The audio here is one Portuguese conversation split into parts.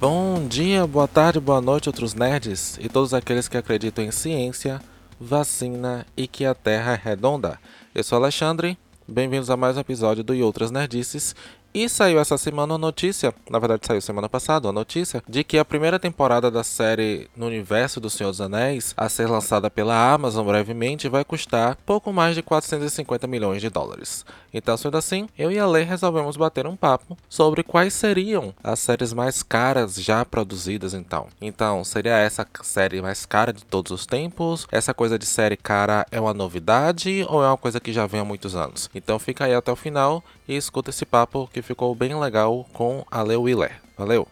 Bom dia, boa tarde, boa noite, outros nerds e todos aqueles que acreditam em ciência, vacina e que a Terra é redonda. Eu sou Alexandre, bem-vindos a mais um episódio do E Outras Nerdices e saiu essa semana a notícia, na verdade saiu semana passada, a notícia de que a primeira temporada da série no universo do Senhor dos Anéis, a ser lançada pela Amazon brevemente, vai custar pouco mais de 450 milhões de dólares. Então, sendo assim, eu e a Lei resolvemos bater um papo sobre quais seriam as séries mais caras já produzidas então. Então, seria essa série mais cara de todos os tempos? Essa coisa de série cara é uma novidade ou é uma coisa que já vem há muitos anos? Então fica aí até o final e escuta esse papo que ficou bem legal com a Leo Willer. Valeu!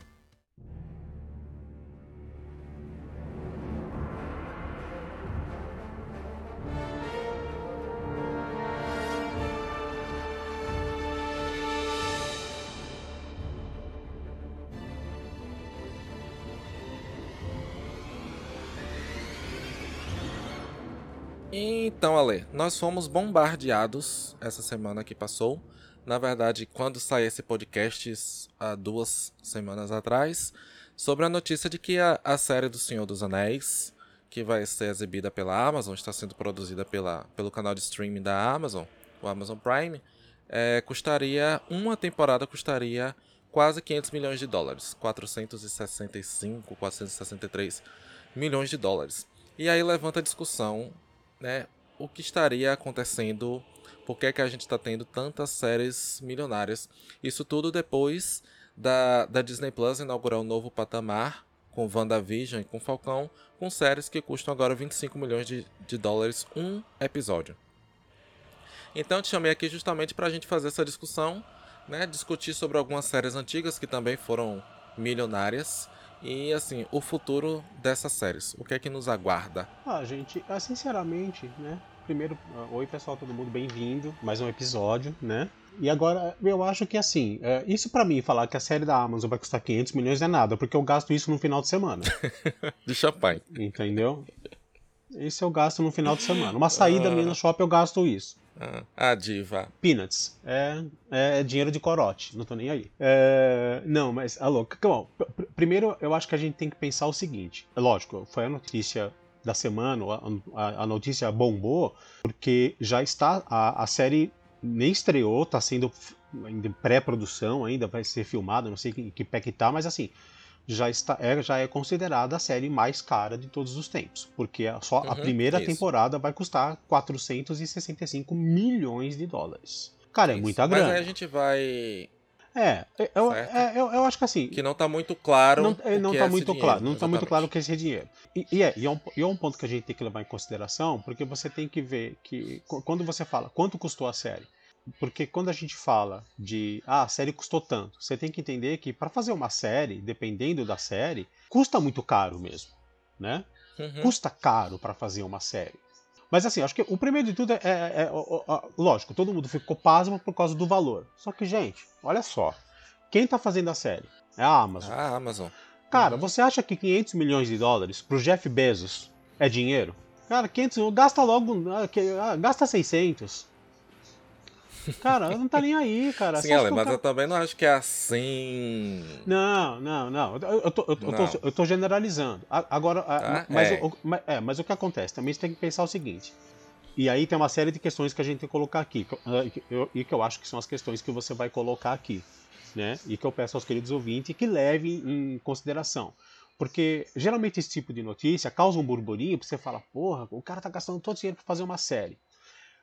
Então, Ale, nós fomos bombardeados essa semana que passou na verdade, quando saiu esse podcast há duas semanas atrás, sobre a notícia de que a, a série do Senhor dos Anéis, que vai ser exibida pela Amazon, está sendo produzida pela, pelo canal de streaming da Amazon, o Amazon Prime, é, custaria, uma temporada custaria quase 500 milhões de dólares, 465, 463 milhões de dólares. E aí levanta a discussão, né, o que estaria acontecendo por que, é que a gente está tendo tantas séries milionárias. Isso tudo depois da, da Disney Plus inaugurar um novo patamar com WandaVision e com Falcão, com séries que custam agora 25 milhões de, de dólares um episódio. Então te chamei aqui justamente para a gente fazer essa discussão, né? discutir sobre algumas séries antigas que também foram milionárias e assim o futuro dessas séries. O que é que nos aguarda? Ah, gente, ah, sinceramente, né? Primeiro, ah, oi pessoal, todo mundo bem-vindo, mais um episódio, né? E agora, eu acho que assim, é, isso para mim, falar que a série da Amazon vai custar 500 milhões é nada, porque eu gasto isso no final de semana. de champanhe. Entendeu? Isso eu gasto no final de semana. Uma saída minha no shopping eu gasto isso. Ah, diva. Peanuts. É, é dinheiro de corote, não tô nem aí. É, não, mas, alô, bom, primeiro eu acho que a gente tem que pensar o seguinte. Lógico, foi a notícia da semana, a, a, notícia bombou, porque já está, a, a série nem estreou, está sendo em pré-produção ainda, vai ser filmada, não sei que, que pé que tá, mas assim, já, está, é, já é considerada a série mais cara de todos os tempos, porque só uhum, a primeira isso. temporada vai custar 465 milhões de dólares. Cara, é isso. é muita grana. Mas aí a gente vai é, eu, é, eu, eu, acho que assim. Que não está muito claro. Não, é, não tá muito dinheiro, claro. Não está muito claro o que é esse dinheiro. E, e, é, e, é um, e é um ponto que a gente tem que levar em consideração, porque você tem que ver que. Quando você fala quanto custou a série. Porque quando a gente fala de. Ah, a série custou tanto. Você tem que entender que para fazer uma série, dependendo da série, custa muito caro mesmo. Né? Uhum. Custa caro para fazer uma série. Mas assim, acho que o primeiro de tudo é, é, é, é lógico, todo mundo ficou pasmo por causa do valor. Só que, gente, olha só. Quem tá fazendo a série? É a Amazon. A Amazon. Cara, uhum. você acha que 500 milhões de dólares pro Jeff Bezos é dinheiro? Cara, 500, gasta logo, ah, ah, gasta 600. Cara, não tá nem aí, cara. Sim, Ale, mas cara... eu também não acho que é assim. Não, não, não. Eu, eu, tô, eu, não. Tô, eu tô, generalizando. Agora, ah, mas, é. O, é, mas o que acontece? Também você tem que pensar o seguinte. E aí tem uma série de questões que a gente tem que colocar aqui. E que eu acho que são as questões que você vai colocar aqui. Né? E que eu peço aos queridos ouvintes que levem em consideração. Porque geralmente esse tipo de notícia causa um burburinho, porque você fala, porra, o cara tá gastando todo o dinheiro para fazer uma série.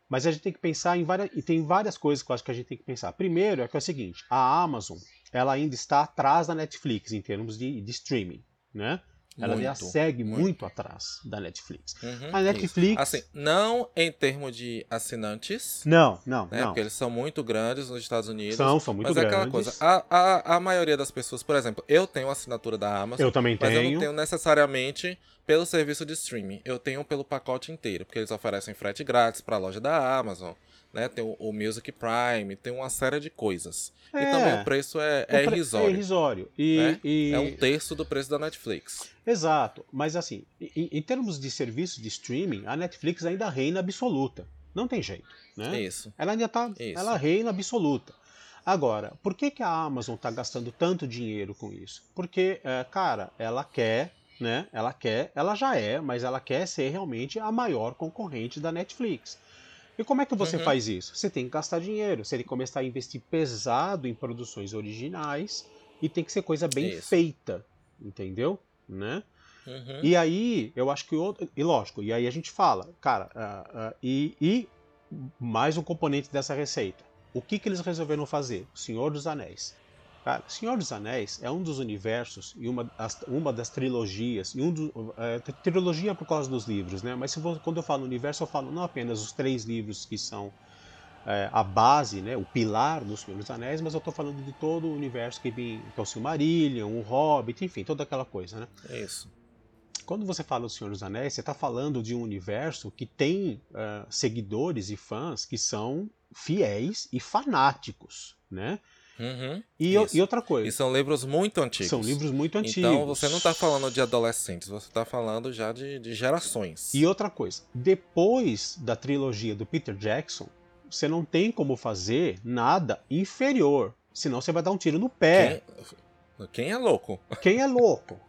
Mas a gente tem que pensar em várias. E tem várias coisas que eu acho que a gente tem que pensar. Primeiro é que é o seguinte: a Amazon ela ainda está atrás da Netflix em termos de, de streaming. Né? Ela muito, já segue muito. muito. atrás da Netflix. Uhum, a Netflix. Assim, não em termos de assinantes. Não, não, né? não. Porque eles são muito grandes nos Estados Unidos. São, são muito mas grandes. Mas é aquela coisa. A, a, a maioria das pessoas, por exemplo, eu tenho assinatura da Amazon. Eu também mas tenho. Mas eu não tenho necessariamente pelo serviço de streaming. Eu tenho pelo pacote inteiro. Porque eles oferecem frete grátis para a loja da Amazon né? Tem o, o, Music Prime, tem uma série de coisas. É, e também o preço é, é irrisório. É irrisório. E, né? e... É um terço do preço da Netflix. Exato. Mas assim, em, em termos de serviço de streaming, a Netflix ainda reina absoluta. Não tem jeito. Né? Isso. Ela ainda tá. Isso. Ela reina absoluta. Agora, por que, que a Amazon está gastando tanto dinheiro com isso? Porque, é, cara, ela quer, né? Ela quer, ela já é, mas ela quer ser realmente a maior concorrente da Netflix. E como é que você uhum. faz isso? Você tem que gastar dinheiro, você tem que começar a investir pesado em produções originais e tem que ser coisa bem isso. feita, entendeu? Né? Uhum. E aí, eu acho que outro. E lógico, e aí a gente fala, cara, uh, uh, e, e mais um componente dessa receita. O que, que eles resolveram fazer? O Senhor dos Anéis. Cara, Senhor dos Anéis é um dos universos e uma, uma das trilogias, e um do, é, trilogia por causa dos livros, né? Mas for, quando eu falo universo, eu falo não apenas os três livros que são é, a base, né, o pilar do Senhor dos Anéis, mas eu estou falando de todo o universo que, vem, que é o Silmarillion, o Hobbit, enfim, toda aquela coisa, né? É isso. Quando você fala do Senhor dos Anéis, você está falando de um universo que tem uh, seguidores e fãs que são fiéis e fanáticos, né? Uhum, e, e, outra coisa. E são livros muito antigos. São livros muito antigos. Então você não está falando de adolescentes, você está falando já de, de gerações. E outra coisa, depois da trilogia do Peter Jackson, você não tem como fazer nada inferior. Senão você vai dar um tiro no pé. Quem, quem é louco? Quem é louco?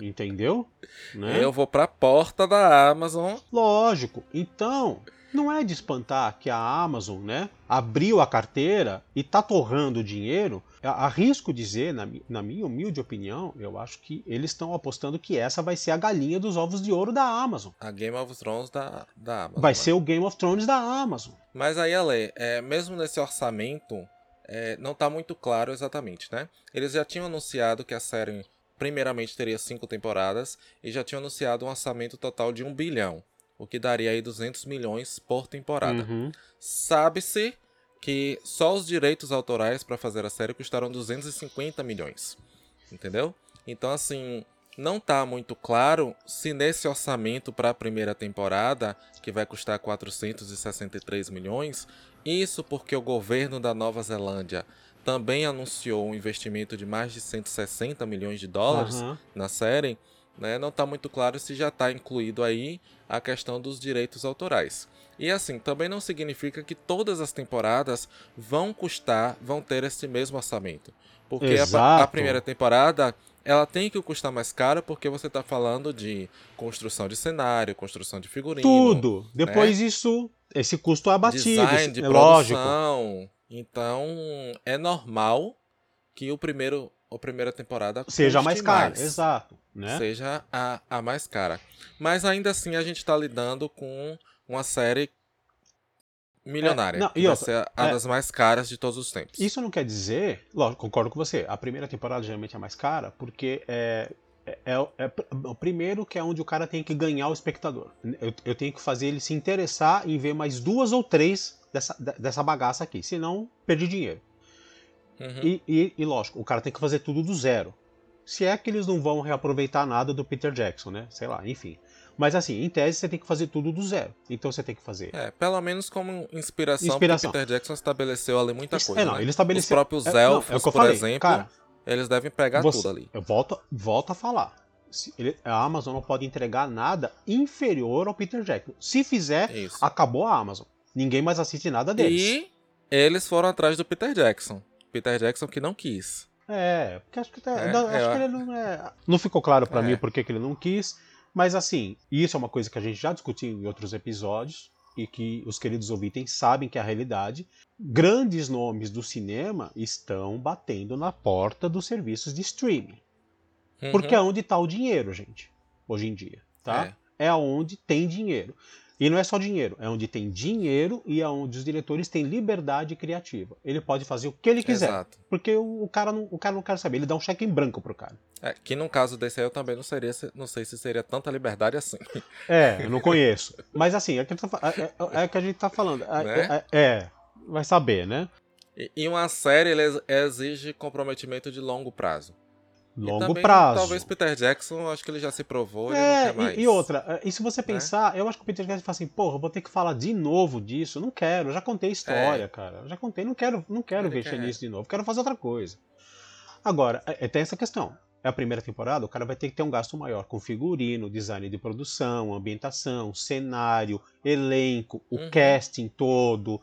Entendeu? Né? Eu vou para a porta da Amazon. Lógico. Então, não é de espantar que a Amazon, né, abriu a carteira e tá torrando dinheiro. Arrisco dizer, na, na minha humilde opinião, eu acho que eles estão apostando que essa vai ser a galinha dos ovos de ouro da Amazon. A Game of Thrones da, da Amazon. Vai né? ser o Game of Thrones da Amazon. Mas aí, Ale, é, mesmo nesse orçamento, é, não tá muito claro exatamente, né? Eles já tinham anunciado que a série primeiramente teria cinco temporadas e já tinham anunciado um orçamento total de um bilhão o que daria aí 200 milhões por temporada. Uhum. Sabe-se que só os direitos autorais para fazer a série custaram 250 milhões. Entendeu? Então, assim, não tá muito claro se nesse orçamento para a primeira temporada, que vai custar 463 milhões, isso porque o governo da Nova Zelândia também anunciou um investimento de mais de 160 milhões de dólares uhum. na série, né? Não está muito claro se já está incluído aí a questão dos direitos autorais. E assim, também não significa que todas as temporadas vão custar, vão ter esse mesmo orçamento. Porque a, a, primeira temporada ela tem que custar mais caro porque você está falando de construção de cenário, construção de figurino. Tudo. Depois né? isso, esse custo é abatido. Design de é produção. Lógico. Então é normal que o primeiro a primeira temporada seja mais cara, mais, exato, né? Seja a, a mais cara. Mas ainda assim a gente está lidando com uma série milionária. É, não, e outra, ser a é, das mais caras de todos os tempos. Isso não quer dizer, lógico, concordo com você. A primeira temporada geralmente é mais cara porque é, é, é, é, o primeiro que é onde o cara tem que ganhar o espectador. Eu, eu tenho que fazer ele se interessar em ver mais duas ou três dessa, dessa bagaça aqui, senão perdi dinheiro. Uhum. E, e, e, lógico, o cara tem que fazer tudo do zero. Se é que eles não vão reaproveitar nada do Peter Jackson, né? Sei lá, enfim. Mas assim, em tese você tem que fazer tudo do zero. Então você tem que fazer. É, pelo menos como inspiração, inspiração. Peter Jackson estabeleceu ali muita coisa. É, não, né? ele estabeleceu. Os próprios é, elfos, não, é por falei. exemplo, cara, eles devem pegar você, tudo ali. Eu volto, volto a falar. Ele, a Amazon não pode entregar nada inferior ao Peter Jackson. Se fizer, Isso. acabou a Amazon. Ninguém mais assiste nada deles. E eles foram atrás do Peter Jackson. Peter Jackson que não quis. É, porque acho que, tá, é, acho é, que ele não é. Não ficou claro para é. mim por que ele não quis. Mas assim, isso é uma coisa que a gente já discutiu em outros episódios e que os queridos ouvintes sabem que é a realidade. Grandes nomes do cinema estão batendo na porta dos serviços de streaming. Uhum. Porque é onde está o dinheiro, gente, hoje em dia. Tá? É. é onde tem dinheiro. E não é só dinheiro, é onde tem dinheiro e é onde os diretores têm liberdade criativa. Ele pode fazer o que ele quiser. Exato. Porque o, cara não, o cara não quer saber, ele dá um cheque em branco pro cara. É, que no caso desse aí eu também não seria, não sei se seria tanta liberdade assim. É, eu não conheço. Mas assim, é o que, tá, é, é, é que a gente tá falando. É, né? É, é, vai saber, né? E, e uma série exige comprometimento de longo prazo. Longo também, prazo. Talvez Peter Jackson, acho que ele já se provou, é, e, e, outra, é, e se você né? pensar, é? eu acho que o Peter Jackson fala assim, porra, vou ter que falar de novo disso. Não quero, já contei a história, é. cara. Já contei, não quero, não quero ver nisso de novo, quero fazer outra coisa. Agora, é, é, tem essa questão. é a primeira temporada, o cara vai ter que ter um gasto maior com figurino, design de produção, ambientação, cenário, elenco, o uhum. casting todo,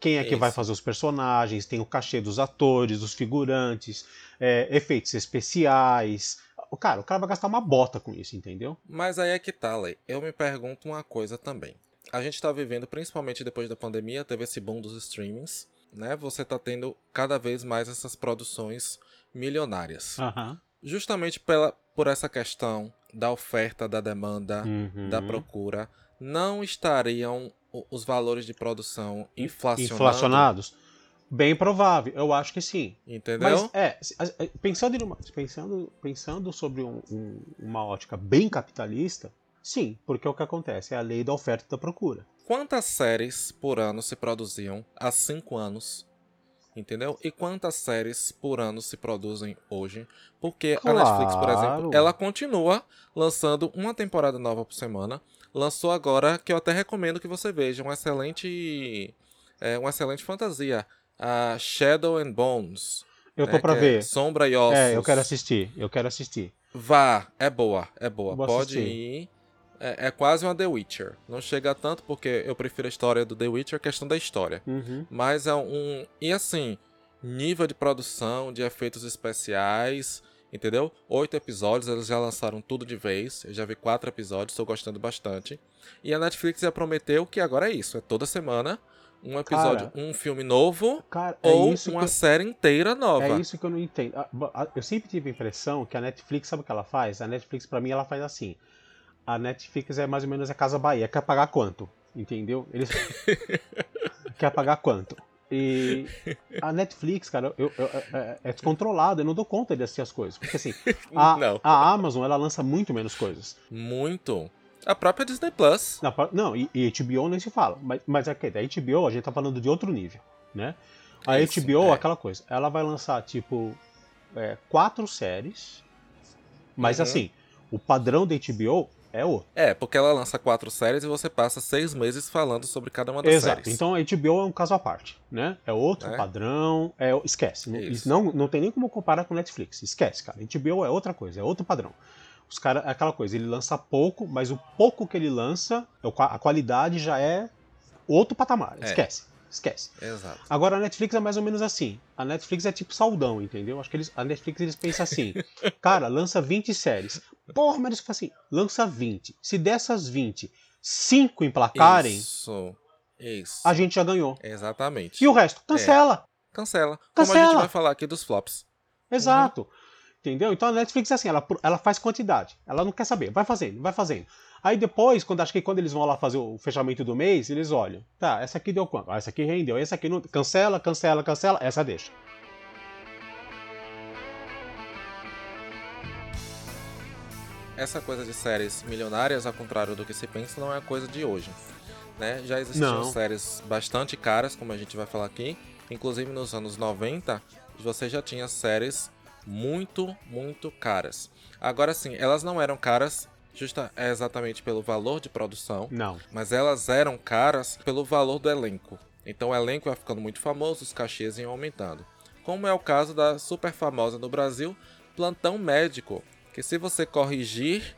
quem é Isso. que vai fazer os personagens, tem o cachê dos atores, dos figurantes, é, efeitos especiais. Cara, o cara vai gastar uma bota com isso, entendeu? Mas aí é que tá, Lei. Eu me pergunto uma coisa também. A gente tá vivendo, principalmente depois da pandemia, teve esse boom dos streamings, né? Você tá tendo cada vez mais essas produções milionárias. Uhum justamente pela, por essa questão da oferta, da demanda, uhum. da procura, não estariam os valores de produção inflacionados? Bem provável, eu acho que sim. Entendeu? Mas, é, pensando, uma, pensando, pensando sobre um, um, uma ótica bem capitalista, sim, porque o que acontece é a lei da oferta e da procura. Quantas séries por ano se produziam há cinco anos entendeu? E quantas séries por ano se produzem hoje? Porque claro. a Netflix, por exemplo, ela continua lançando uma temporada nova por semana. Lançou agora, que eu até recomendo que você veja, um excelente, é, uma excelente fantasia, a Shadow and Bones. Eu tô né, pra é ver. É Sombra e Ossos. É, eu quero assistir, eu quero assistir. Vá, é boa, é boa. Vou Pode assistir. ir. É, é, quase uma The Witcher. Não chega tanto porque eu prefiro a história do The Witcher, questão da história. Uhum. Mas é um. E assim, nível de produção, de efeitos especiais, entendeu? Oito episódios, eles já lançaram tudo de vez. Eu já vi quatro episódios, estou gostando bastante. E a Netflix já prometeu que agora é isso: é toda semana um episódio, cara, um filme novo cara, é ou uma eu, série inteira nova. É isso que eu não entendo. Eu sempre tive a impressão que a Netflix, sabe o que ela faz? A Netflix, para mim, ela faz assim a Netflix é mais ou menos a Casa Bahia. Quer pagar quanto? Entendeu? Eles. Quer pagar quanto? E a Netflix, cara, eu, eu, é, é, descontrolado, eu não dou conta de assistir as coisas. Porque assim, a, a Amazon ela lança muito menos coisas. Muito. A própria Disney Plus. Não, e, e HBO nem se fala. Mas, mas é que da HBO a gente tá falando de outro nível, né? A Isso, HBO, é. aquela coisa, ela vai lançar, tipo, é, quatro séries. Mas uhum. assim, o padrão da HBO é outro. É, porque ela lança quatro séries e você passa seis meses falando sobre cada uma das Exato. séries. Então a HBO é um caso à parte, né? É outro é. padrão, é... esquece. Não, não tem nem como comparar com Netflix. Esquece, cara. A HBO é outra coisa, é outro padrão. Os cara, é aquela coisa, ele lança pouco, mas o pouco que ele lança, a qualidade já é outro patamar. É. Esquece. Esquece. Exato. Agora a Netflix é mais ou menos assim. A Netflix é tipo saudão, entendeu? Acho que eles, a Netflix eles pensam assim: cara, lança 20 séries. Porra, mas eles falam assim: lança 20. Se dessas 20, 5 emplacarem. Isso. Isso. A gente já ganhou. Exatamente. E o resto? Cancela. É. Cancela. Cancela. Como a gente vai falar aqui dos flops. Exato. Uhum. Entendeu? Então a Netflix é assim, ela, ela faz quantidade. Ela não quer saber. Vai fazendo, vai fazendo. Aí depois, quando acho que quando eles vão lá fazer o fechamento do mês, eles olham. Tá, essa aqui deu quanto? Ah, essa aqui rendeu. Essa aqui não. Cancela, cancela, cancela. Essa deixa. Essa coisa de séries milionárias, ao contrário do que se pensa, não é coisa de hoje. Né? Já existiam não. séries bastante caras, como a gente vai falar aqui. Inclusive nos anos 90, você já tinha séries muito, muito caras. Agora sim, elas não eram caras justa é exatamente pelo valor de produção. Não. Mas elas eram caras pelo valor do elenco. Então o elenco ia ficando muito famoso, os cachês iam aumentando. Como é o caso da super famosa no Brasil, Plantão Médico, que se você corrigir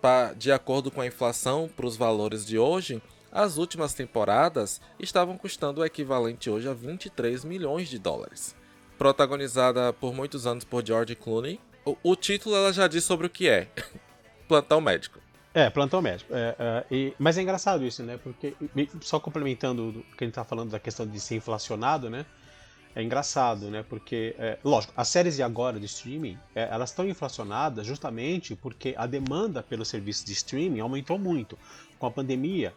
pra, de acordo com a inflação para os valores de hoje, as últimas temporadas estavam custando o equivalente hoje a 23 milhões de dólares. Protagonizada por muitos anos por George Clooney, o, o título ela já diz sobre o que é. plantão médico. É, plantão médico. É, é, e, mas é engraçado isso, né? Porque, só complementando o que a gente tá falando da questão de ser inflacionado, né? É engraçado, né? Porque, é, lógico, as séries de agora de streaming, é, elas estão inflacionadas justamente porque a demanda pelo serviço de streaming aumentou muito. Com a pandemia,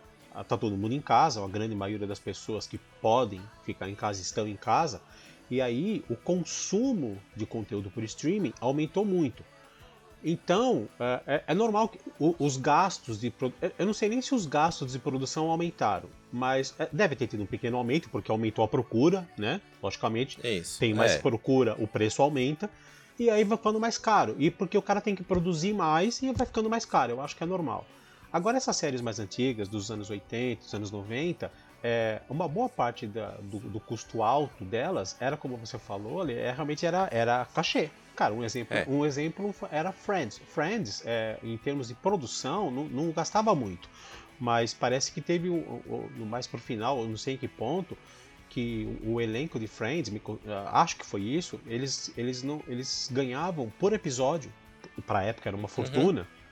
tá todo mundo em casa, a grande maioria das pessoas que podem ficar em casa estão em casa, e aí o consumo de conteúdo por streaming aumentou muito. Então, é, é, é normal que os gastos de eu não sei nem se os gastos de produção aumentaram, mas é, deve ter tido um pequeno aumento porque aumentou a procura, né? Logicamente, Isso, tem mais é. procura, o preço aumenta e aí vai ficando mais caro. E porque o cara tem que produzir mais e vai ficando mais caro, eu acho que é normal. Agora essas séries mais antigas, dos anos 80, dos anos 90, é, uma boa parte da, do, do, custo alto delas era, como você falou, ali, é, realmente era, era cachê. Cara, um exemplo, é. um exemplo era Friends. Friends, é, em termos de produção, não, não, gastava muito. Mas parece que teve, um, um, mais pro final, não sei em que ponto, que o elenco de Friends, me, acho que foi isso, eles, eles, não, eles ganhavam por episódio, para a época era uma fortuna. Uhum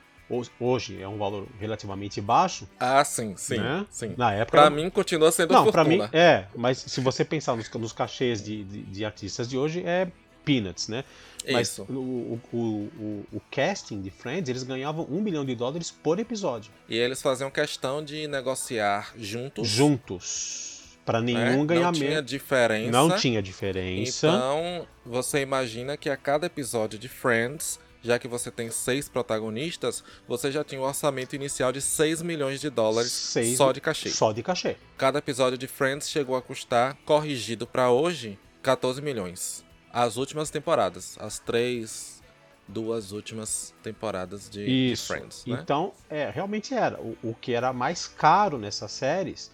hoje é um valor relativamente baixo. Ah, sim, sim, né? sim. Na época. Pra era... mim continua sendo Não, para mim é, mas se você pensar nos, nos cachês de, de, de, artistas de hoje é peanuts, né? Mas Isso. O, o, o, o, casting de Friends, eles ganhavam um milhão de dólares por episódio. E eles faziam questão de negociar juntos. Juntos. Para nenhum né? ganhar Não tinha diferença. Não tinha diferença. Então, você imagina que a cada episódio de Friends já que você tem seis protagonistas, você já tinha um orçamento inicial de 6 milhões de dólares seis, só de cachê. Só de cachê. Cada episódio de Friends chegou a custar, corrigido para hoje, 14 milhões. As últimas temporadas, as três, duas últimas temporadas de, Isso. de Friends. Né? Então, é, realmente era. O, o que era mais caro nessas séries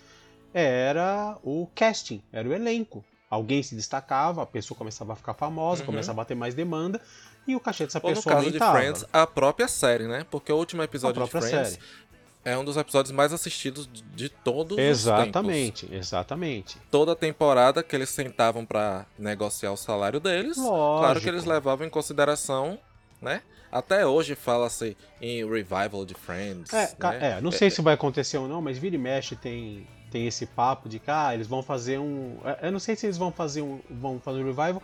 era o casting, era o elenco. Alguém se destacava, a pessoa começava a ficar famosa, uhum. começava a ter mais demanda, e o cachê dessa Ou pessoa no caso aumentava. de Friends, a própria série, né? Porque o último episódio de Friends série. É um dos episódios mais assistidos de todos exatamente, os tempos. Exatamente, Toda temporada que eles sentavam para negociar o salário deles, Lógico. claro que eles levavam em consideração, né? Até hoje fala-se em revival de Friends. É, né? é não sei é, se vai acontecer ou não, mas vira e mexe tem, tem esse papo de que ah, eles vão fazer um. É, eu não sei se eles vão fazer um, vão fazer um revival,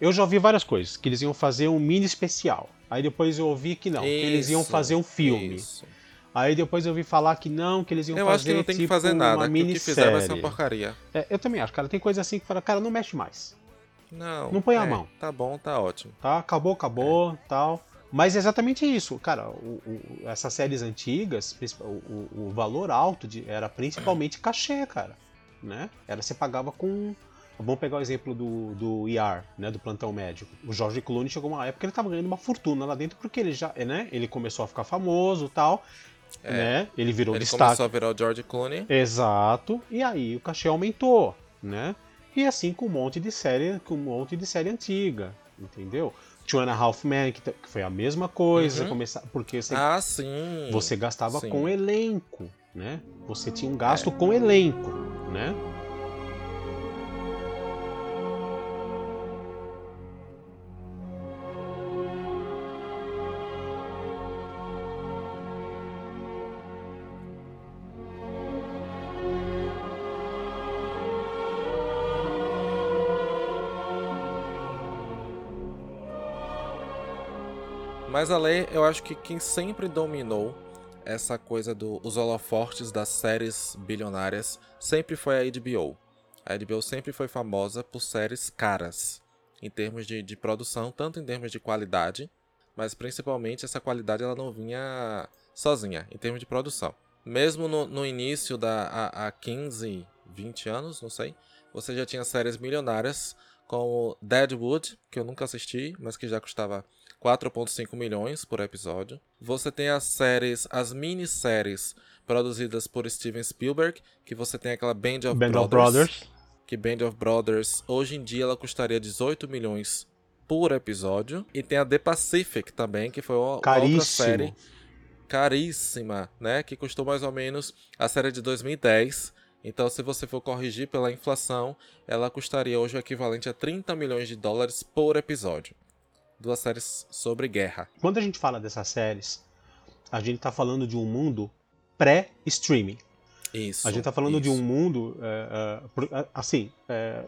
eu já ouvi várias coisas, que eles iam fazer um mini especial. Aí depois eu ouvi que não, isso, que eles iam fazer um filme. Isso. Aí depois eu ouvi falar que não, que eles iam eu fazer. Eu acho que não tem tipo, que fazer nada, que o que fizer vai ser uma porcaria. É, eu também acho, cara. Tem coisa assim que fala, cara, não mexe mais. Não. Não põe é, a mão. Tá bom, tá ótimo. Tá, acabou, acabou, é. tal. Mas é exatamente isso, cara. O, o, essas séries antigas, o, o, valor alto de, era principalmente cachê, cara. Né? Era você pagava com Vamos pegar o exemplo do, do ER, né, do plantão médico. O George Clooney chegou uma época que ele estava ganhando uma fortuna lá dentro porque ele já, né, ele começou a ficar famoso, tal, é, né? Ele virou ele destaque. Ele começou a virar o George Clooney. Exato. E aí o cachê aumentou, né? E assim com um monte de série, com um monte de série antiga, entendeu? Two and a Half Men, que, que foi a mesma coisa, uhum. começar, porque você, ah, sim. você gastava sim. com elenco, né? Você tinha um gasto é. com elenco, né? Mas a lei, eu acho que quem sempre dominou essa coisa dos do, holofortes das séries bilionárias sempre foi a HBO. A HBO sempre foi famosa por séries caras, em termos de, de produção, tanto em termos de qualidade, mas principalmente essa qualidade ela não vinha sozinha, em termos de produção. Mesmo no, no início da há, 15, 20 anos, não sei, você já tinha séries milionárias como Deadwood, que eu nunca assisti, mas que já custava 4.5 milhões por episódio. Você tem as séries, as minisséries produzidas por Steven Spielberg, que você tem aquela Band of Band Brothers, of Brothers. Que Band of Brothers, hoje em dia ela custaria 18 milhões por episódio. E tem a The Pacific também, que foi uma Caríssimo. outra série caríssima, né? Que custou mais ou menos a série de 2010. Então, se você for corrigir pela inflação, ela custaria hoje o equivalente a 30 milhões de dólares por episódio duas séries sobre guerra. Quando a gente fala dessas séries, a gente está falando de um mundo pré-streaming. Isso. A gente está falando isso. de um mundo, é, é, assim, é,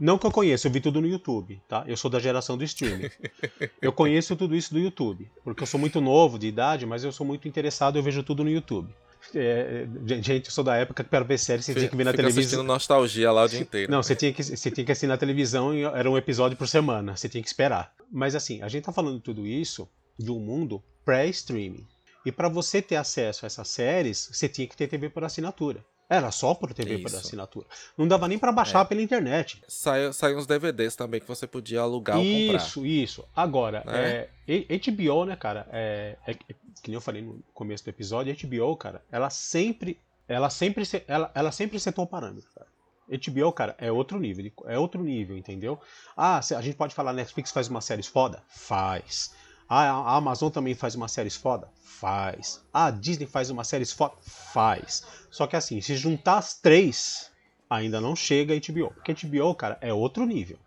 não que eu conheça, eu vi tudo no YouTube, tá? Eu sou da geração do streaming. eu conheço tudo isso do YouTube, porque eu sou muito novo de idade, mas eu sou muito interessado, eu vejo tudo no YouTube. É, gente, eu sou da época que para ver série você tinha que ver na Fica televisão. nostalgia lá o dia inteiro. Não, você tinha que você tinha que assistir na televisão e era um episódio por semana, você tinha que esperar. Mas assim, a gente tá falando tudo isso de um mundo pré-streaming. E para você ter acesso a essas séries, você tinha que ter TV por assinatura. Era só por TV Isso. por assinatura. Não dava nem para baixar é. pela internet. Saiu, saiu uns DVDs também que você podia alugar isso, ou comprar. Isso, isso. Agora, né? é, HBO, né, cara, é, é, que nem eu falei no começo do episódio, HBO, cara, ela sempre ela sempre, ela, ela sempre setou o parâmetro, cara. HBO, cara, é outro nível, é outro nível, entendeu? Ah, a gente pode falar Netflix faz uma série foda? Faz. Ah, a Amazon também faz uma série foda? Faz. A Disney faz uma série foda? Faz. Só que assim, se juntar as três, ainda não chega a HBO. Porque HBO, cara, é outro nível.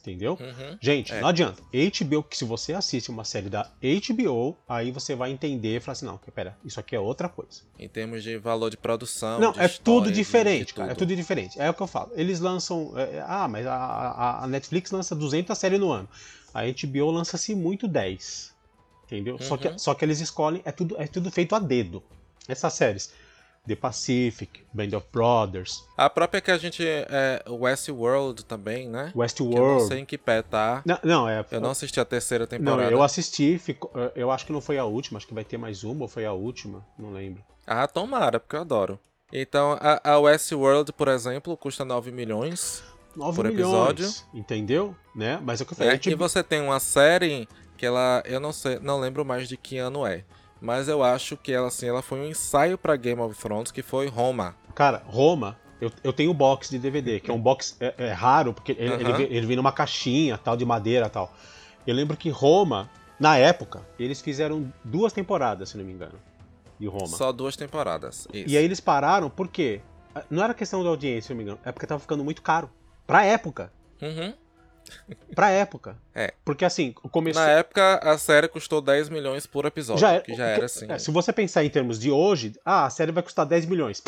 Entendeu? Uhum. Gente, é. não adianta. HBO, que se você assiste uma série da HBO, aí você vai entender e falar assim: não, pera, isso aqui é outra coisa. Em termos de valor de produção. Não, é tudo diferente, de, de cara. Tudo. É tudo diferente. É o que eu falo. Eles lançam. É, é ah, mas a, a, Netflix lança 200 séries no ano. A HBO lança-se muito 10. Entendeu? Uhum. Só, que, uhum. só que eles escolhem, é tudo, é tudo feito a dedo. Essas séries. The Pacific, Band of Brothers. A própria que a gente. É, Westworld também, né? Westworld. eu não sei em que pé tá. Não, não, é. Eu não assisti a terceira temporada. Não, eu assisti, ficou, eu acho que não foi a última, acho que vai ter mais uma ou foi a última, não lembro. Ah, tomara, porque eu adoro. Então, a, a Westworld, por exemplo, custa 9 milhões 9 por milhões, episódio. Entendeu? Né? Mas é o que eu falei. É, tipo... E você tem uma série que ela. Eu não sei, não lembro mais de que ano é mas eu acho que ela assim, ela foi um ensaio para Game of Thrones que foi Roma. Cara, Roma, eu, eu tenho o box de DVD, que é um box é, é raro, porque ele, uhum. ele, ele vem numa caixinha, tal, de madeira tal. Eu lembro que Roma, na época, eles fizeram duas temporadas, se não me engano, de Roma. Só duas temporadas. Isso. E aí eles pararam, por quê? Não era questão da audiência, se não me engano, é porque tava ficando muito caro. Pra época. Uhum. Pra época. É. Porque assim. Na época, a série custou 10 milhões por episódio. Já, é, que já era assim. É, se você pensar em termos de hoje, ah, a série vai custar 10 milhões.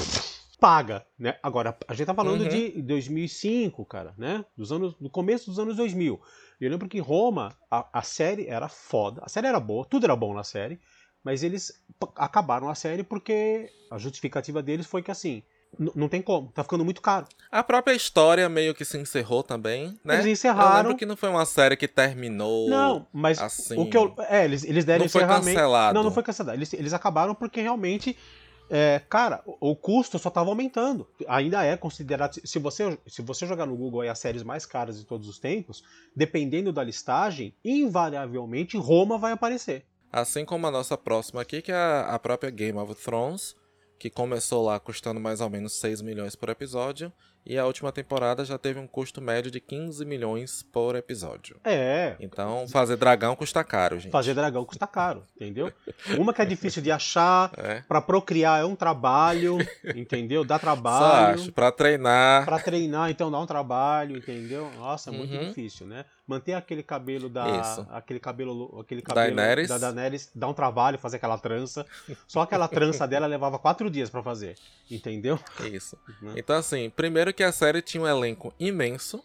Paga, né? Agora, a gente tá falando uhum. de 2005, cara, né? Dos anos, no começo dos anos 2000. Eu lembro que em Roma, a, a série era foda. A série era boa, tudo era bom na série. Mas eles acabaram a série porque a justificativa deles foi que assim, não tem como, tá ficando muito caro. A própria história meio que se encerrou também, né? Eles encerraram. Eu lembro que não foi uma série que terminou. Não, mas assim. O que eu, é, eles, eles deram não encerramento. Foi cancelado. Não, não foi cancelado. Eles, eles acabaram porque realmente. É, cara, o custo só estava aumentando. Ainda é considerado. Se você, se você jogar no Google as séries mais caras de todos os tempos, dependendo da listagem, invariavelmente Roma vai aparecer. Assim como a nossa próxima aqui, que é a própria Game of Thrones que começou lá custando mais ou menos 6 milhões por episódio, e a última temporada já teve um custo médio de 15 milhões por episódio. É. Então, fazer dragão custa caro, gente. Fazer dragão custa caro, entendeu? Uma que é difícil de achar, é. para procriar é um trabalho, entendeu? Dá trabalho. Só acho, pra treinar. Pra treinar, então dá um trabalho, entendeu? Nossa, é muito uhum. difícil, né? Manter aquele cabelo da. Isso. Aquele cabelo. Aquele cabelo Daenerys. da Daenerys dá um trabalho fazer aquela trança. Só aquela trança dela levava quatro dias para fazer. Entendeu? Isso. Uhum. Então, assim, primeiro que a série tinha um elenco imenso.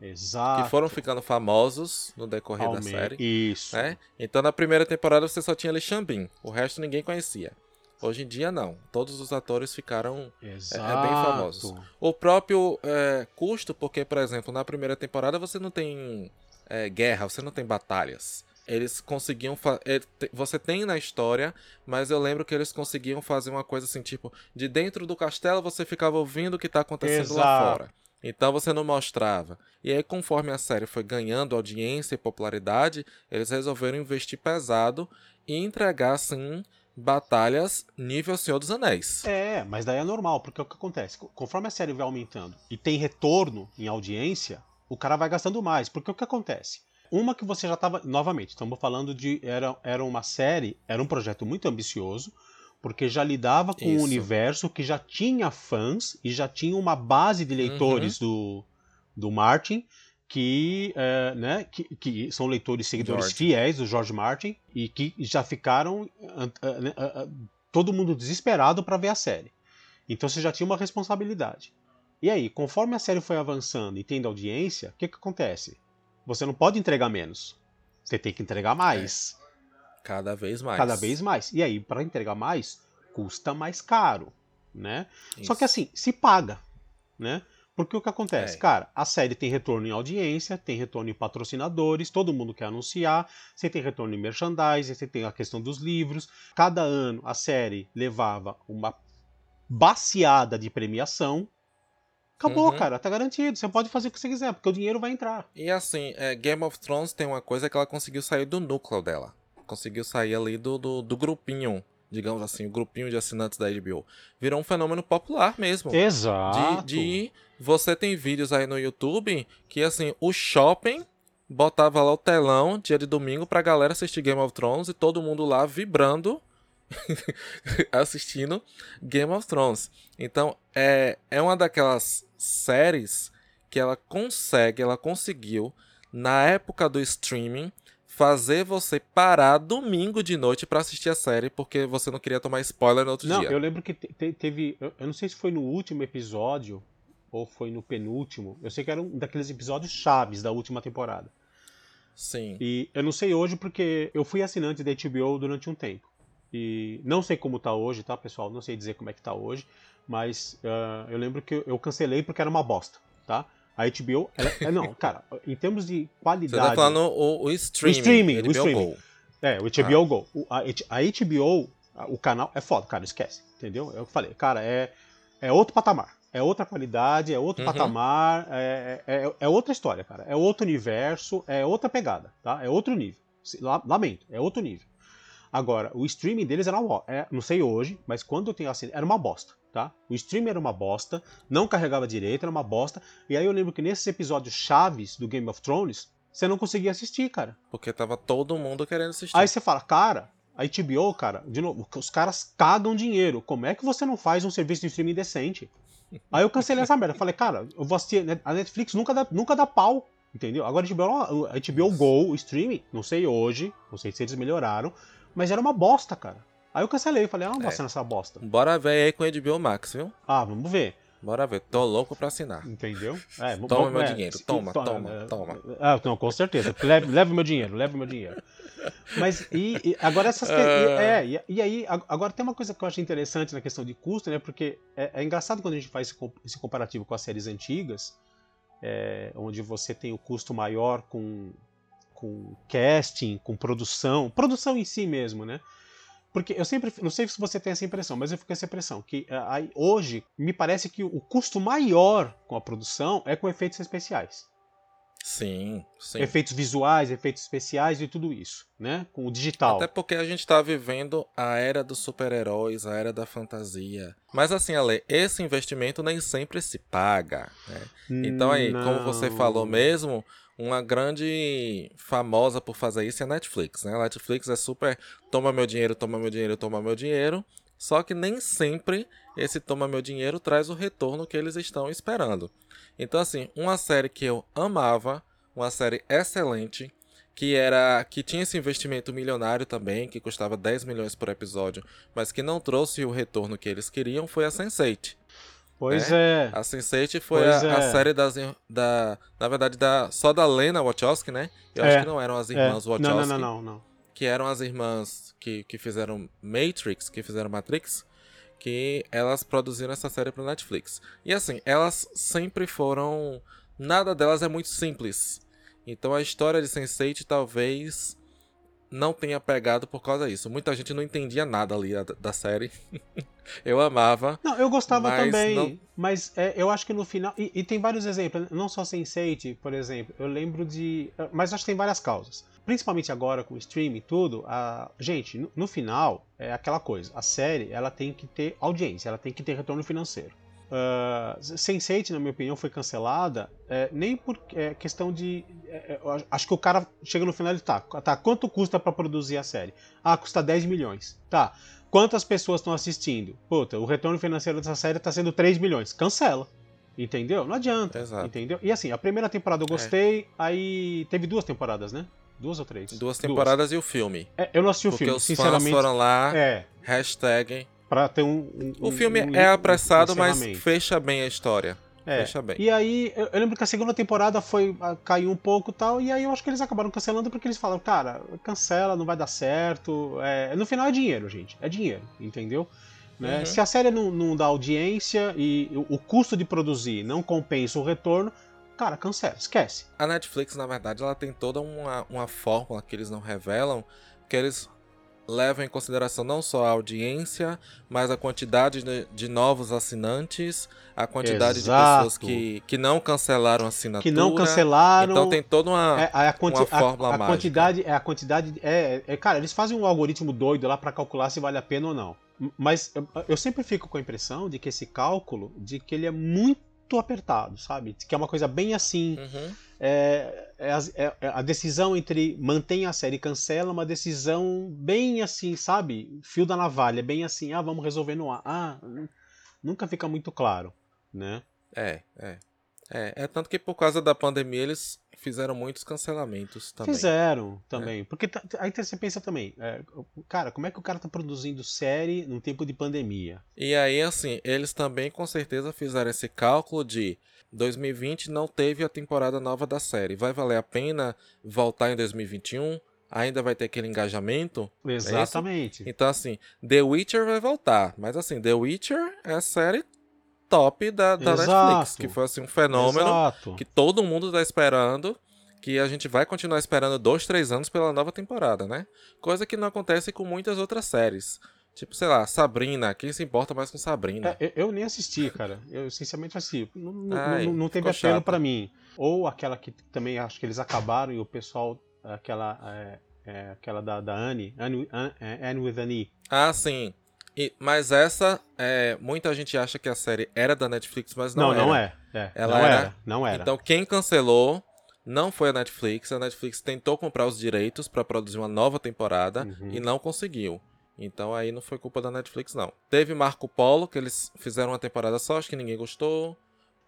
Exato. Que foram ficando famosos no decorrer da série. Isso. Né? Então na primeira temporada você só tinha ali Xambin. O resto ninguém conhecia. Hoje em dia não. Todos os atores ficaram é, é, bem famosos. O próprio é, custo, porque, por exemplo, na primeira temporada você não tem é, guerra, você não tem batalhas. Eles conseguiam. É, você tem na história, mas eu lembro que eles conseguiam fazer uma coisa assim, tipo, de dentro do castelo você ficava ouvindo o que está acontecendo Exato. lá fora. Então você não mostrava. E aí, conforme a série foi ganhando audiência e popularidade, eles resolveram investir pesado e entregar, assim, batalhas nível Senhor dos Anéis. É, mas daí é normal, porque o que acontece? Conforme a série vai aumentando e tem retorno em audiência, o cara vai gastando mais. Porque o que acontece? Uma que você já estava. Novamente, estamos falando de. Era, era uma série, era um projeto muito ambicioso, porque já lidava com Isso. um universo que já tinha fãs e já tinha uma base de leitores uhum. do, do Martin. Que, é, né, que, que, são leitores seguidores George. fiéis do George Martin e que já ficaram uh, uh, uh, todo mundo desesperado para ver a série. Então você já tinha uma responsabilidade. E aí, conforme a série foi avançando e tendo audiência, o que, que acontece? Você não pode entregar menos. Você tem que entregar mais. É. Cada vez mais. Cada vez mais. E aí, para entregar mais, custa mais caro, né? Isso. Só que assim, se paga, né? Porque o que acontece? É. Cara, a série tem retorno em audiência, tem retorno em patrocinadores, todo mundo quer anunciar, você tem retorno em merchandising, você tem a questão dos livros. Cada ano a série levava uma baseada de premiação, Acabou, uhum. cara, tá garantido. Você pode fazer o que você quiser, porque o dinheiro vai entrar. E assim, é, Game of Thrones tem uma coisa que ela conseguiu sair do núcleo dela. Conseguiu sair ali do, do, do grupinho digamos assim, o grupinho de assinantes da HBO. Virou um fenômeno popular mesmo. Exato. De, de você tem vídeos aí no YouTube que assim, o shopping botava lá o telão dia de domingo pra galera assistir Game of Thrones e todo mundo lá vibrando assistindo Game of Thrones. Então, é, é uma daquelas séries que ela consegue, ela conseguiu, na época do streaming, fazer você parar domingo de noite para assistir a série, porque você não queria tomar spoiler no outro não, dia. Não, eu lembro que te, teve. Eu, eu não sei se foi no último episódio ou foi no penúltimo. Eu sei que era um daqueles episódios chaves da última temporada. Sim. E eu não sei hoje porque eu fui assinante da HBO durante um tempo. E não sei como tá hoje, tá, pessoal? Não sei dizer como é que tá hoje, mas uh, eu lembro que eu cancelei porque era uma bosta, tá? A HBO, ela, é, não, cara, em termos de qualidade. Você tá falando o, o streaming. O streaming, o streaming. Go. É, o HBO ah. Go. O, a, a, HBO, o canal é foda, cara, esquece, entendeu? É o que eu falei, cara, é, é outro patamar. É outra qualidade, é outro uhum. patamar, é, é, é, outra história, cara. É outro universo, é outra pegada, tá? É outro nível. Lamento, é outro nível. Agora, o streaming deles era uma é, não sei hoje, mas quando eu tenho assim, era uma bosta, tá? O streaming era uma bosta, não carregava direito, era uma bosta. E aí eu lembro que nesses episódios chaves do Game of Thrones, você não conseguia assistir, cara. Porque tava todo mundo querendo assistir. Aí você fala, cara, a HBO, cara, de novo, os caras cagam dinheiro. Como é que você não faz um serviço de streaming decente? Aí eu cancelei essa merda. Falei, cara, eu vou assistir. A Netflix nunca dá, nunca dá pau. Entendeu? Agora a HBO, a HBO Go, o streaming, não sei hoje, não sei se eles melhoraram, mas era uma bosta, cara. Aí eu cancelei, falei, ah, não vou assinar essa bosta. Bora ver aí com o HBO Max, viu? Ah, vamos ver. Bora ver, tô louco pra assinar. Entendeu? É, toma meu é, dinheiro, toma, toma, é, toma. Ah, não, com certeza. Leve, leve meu dinheiro, leve meu dinheiro. Mas, e, e agora essas. Uh... É, e, e, aí, agora tem uma coisa que eu acho interessante na questão de custo, né? Porque é, é engraçado quando a gente faz esse, esse comparativo com as séries antigas, é, onde você tem o custo maior com, com casting, com produção, produção em si mesmo, né? Porque eu sempre, não sei se você tem essa impressão, mas eu fico com essa impressão que uh, aí, hoje me parece que o custo maior com a produção é com efeitos especiais. Sim, sim. Efeitos visuais, efeitos especiais e tudo isso, né? Com o digital. Até porque a gente está vivendo a era dos super-heróis, a era da fantasia. Mas assim, Ale, esse investimento nem sempre se paga, né? Então aí, Não. como você falou mesmo, uma grande famosa por fazer isso é a Netflix, né? A Netflix é super toma meu dinheiro, toma meu dinheiro, toma meu dinheiro. Só que nem sempre esse toma meu dinheiro traz o retorno que eles estão esperando. Então assim, uma série que eu amava, uma série excelente, que era que tinha esse investimento milionário também, que custava 10 milhões por episódio, mas que não trouxe o retorno que eles queriam, foi a Sense8. Pois né? é. A Sense8 foi a, é. a, série das, da. Na verdade, da, só da Lena Wachowski, né? Eu é. acho que não eram as irmãs é. Wachowski. Não, não, não, não, Que eram as irmãs que, que fizeram Matrix, que fizeram Matrix. Que elas produziram essa série pro Netflix. E assim, elas sempre foram. Nada delas é muito simples. Então a história de Sense8 talvez não tenha pegado por causa disso. Muita gente não entendia nada ali da, da série. eu amava. Não, eu gostava mas também, não... mas é, eu acho que no final. E, e, tem vários exemplos, não só Sense8, por exemplo. Eu lembro de. Mas acho que tem várias causas. Principalmente agora com o streaming e tudo. A... Gente, no, no final, é aquela coisa. A série ela tem que ter audiência, ela tem que ter retorno financeiro. Uh, Sense8, na minha opinião, foi cancelada é, nem por é, questão de. É, é acho que o cara chega no final e tá, tá, quanto custa para produzir a série? Ah, custa 10 milhões. Tá. Quantas pessoas estão assistindo? Puta, o retorno financeiro dessa série tá sendo 3 milhões. Cancela. Entendeu? Não adianta. Exato. Entendeu? E assim, a primeira temporada eu gostei, é. aí teve duas temporadas, né? Duas ou três? Duas temporadas Duas. e o filme. É, eu não assisti o filme, os sinceramente. Fãs foram lá, é. hashtag para ter um, um, O filme um, é apressado, mas fecha bem a história. É. Fecha bem. E aí, eu, eu, lembro que a segunda temporada foi caiu um pouco tal, e aí eu acho que eles acabaram cancelando porque eles falaram, cara, cancela, não vai dar certo. É, no final é dinheiro, gente. É dinheiro, entendeu? Né? Uhum. Se a série não, não dá audiência e o, o custo de produzir não compensa o retorno, cara, cancela, esquece. A Netflix, na verdade, ela tem toda uma, uma fórmula que eles não revelam, que eles levam em consideração não só a audiência, mas a quantidade de, de novos assinantes, a quantidade Exato. de pessoas que, que não cancelaram a assinatura. Que não cancelaram. Então tem toda uma, é, a, quanti, uma fórmula a, a mágica. quantidade é a quantidade é, é, cara, eles fazem um algoritmo doido lá para calcular se vale a pena ou não. Mas eu, eu sempre fico com a impressão de que esse cálculo, de que ele é muito apertado, sabe? Que é uma coisa bem assim. Uhum. É, é, é, é, a decisão entre mantém a série e cancela, uma decisão bem assim, sabe? Fio da navalha, bem assim, ah, vamos resolver no ar. Ah, nunca fica muito claro, né? É, é. É, é tanto que por causa da pandemia eles fizeram muitos cancelamentos também. Fizeram também. É. Porque aí você pensa também, é, cara, como é que o cara tá produzindo série num tempo de pandemia? E aí, assim, eles também com certeza fizeram esse cálculo de 2020 não teve a temporada nova da série. Vai valer a pena voltar em 2021? Ainda vai ter aquele engajamento? É Exatamente. É então, assim, The Witcher vai voltar. Mas, assim, The Witcher é a série top da, da Netflix, que foi assim um fenômeno Exato. que todo mundo tá esperando, que a gente vai continuar esperando dois, três anos pela nova temporada, né? Coisa que não acontece com muitas outras séries. Tipo, sei lá, Sabrina. Quem se importa mais com Sabrina? É, eu nem assisti, cara. Eu sinceramente assisti. Não, Ai, não, não teve apelo para mim. Ou aquela que também acho que eles acabaram e o pessoal. Aquela. É, é, aquela da, da Anne. Anne, Anne, é, Anne with Annie. Ah, sim. E, mas essa, é, muita gente acha que a série era da Netflix, mas não, não era. Não, é. é. Ela não era, era, Não era. Então quem cancelou não foi a Netflix. A Netflix tentou comprar os direitos para produzir uma nova temporada uhum. e não conseguiu. Então aí não foi culpa da Netflix, não. Teve Marco Polo, que eles fizeram uma temporada só, acho que ninguém gostou.